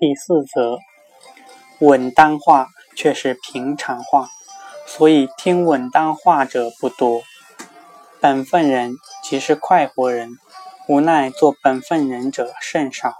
第四则稳当话却是平常话所以听稳当话者不多。本分人即是快活人无奈做本分人者甚少。